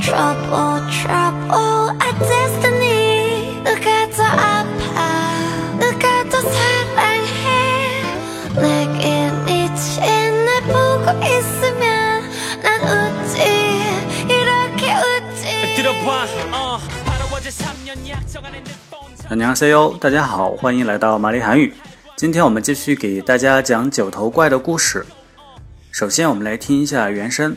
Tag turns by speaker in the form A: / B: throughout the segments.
A: Trouble, trouble, a destiny. 누가 더 아파? 누가 더 사랑해? 내게 미친 날 보고 있으면 난 웃지. 이렇게 웃지.
B: 들어봐 어 바로 어제 3년 약정안에 내 폰.
C: 大家好，大家好，欢迎来到玛丽韩语。今天我们继续给大家讲九头怪的故事。首先，我们来听一下原声。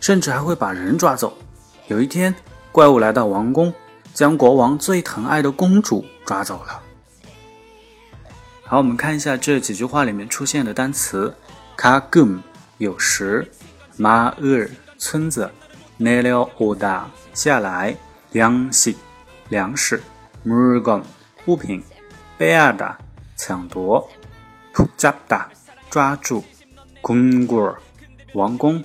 C: 甚至还会把人抓走。有一天，怪物来到王宫，将国王最疼爱的公主抓走了。好，我们看一下这几句话里面出现的单词：kagum 有时，ma er 村子，nelo oda 下来，yangsi 粮食，murgon 物品，beada 抢夺，pujada 抓住，kungur 王宫。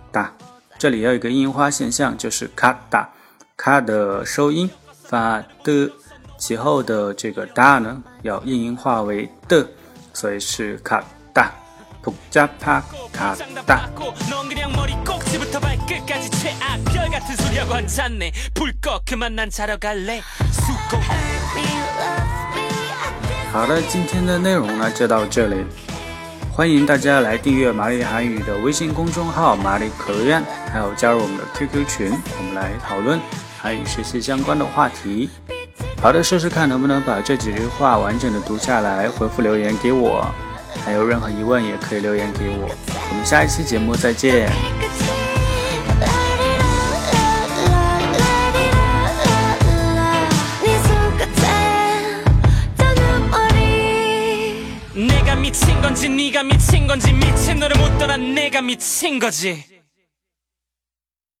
C: 哒，这里有一个音化现象，就是卡哒，卡的收音发的，其后的这个哒呢要音化为的，所以是卡
A: 哒。
C: 好的，今天的内容呢就到这里。欢迎大家来订阅马里韩语的微信公众号“马里可乐院”，还有加入我们的 QQ 群，我们来讨论韩语学习相关的话题。好的，试试看能不能把这几句话完整的读下来，回复留言给我。还有任何疑问也可以留言给我。我们下一期节目再见。
B: 미친 건지 네가 미친 건지 미친 너를 못 떠나 내가 미친 거지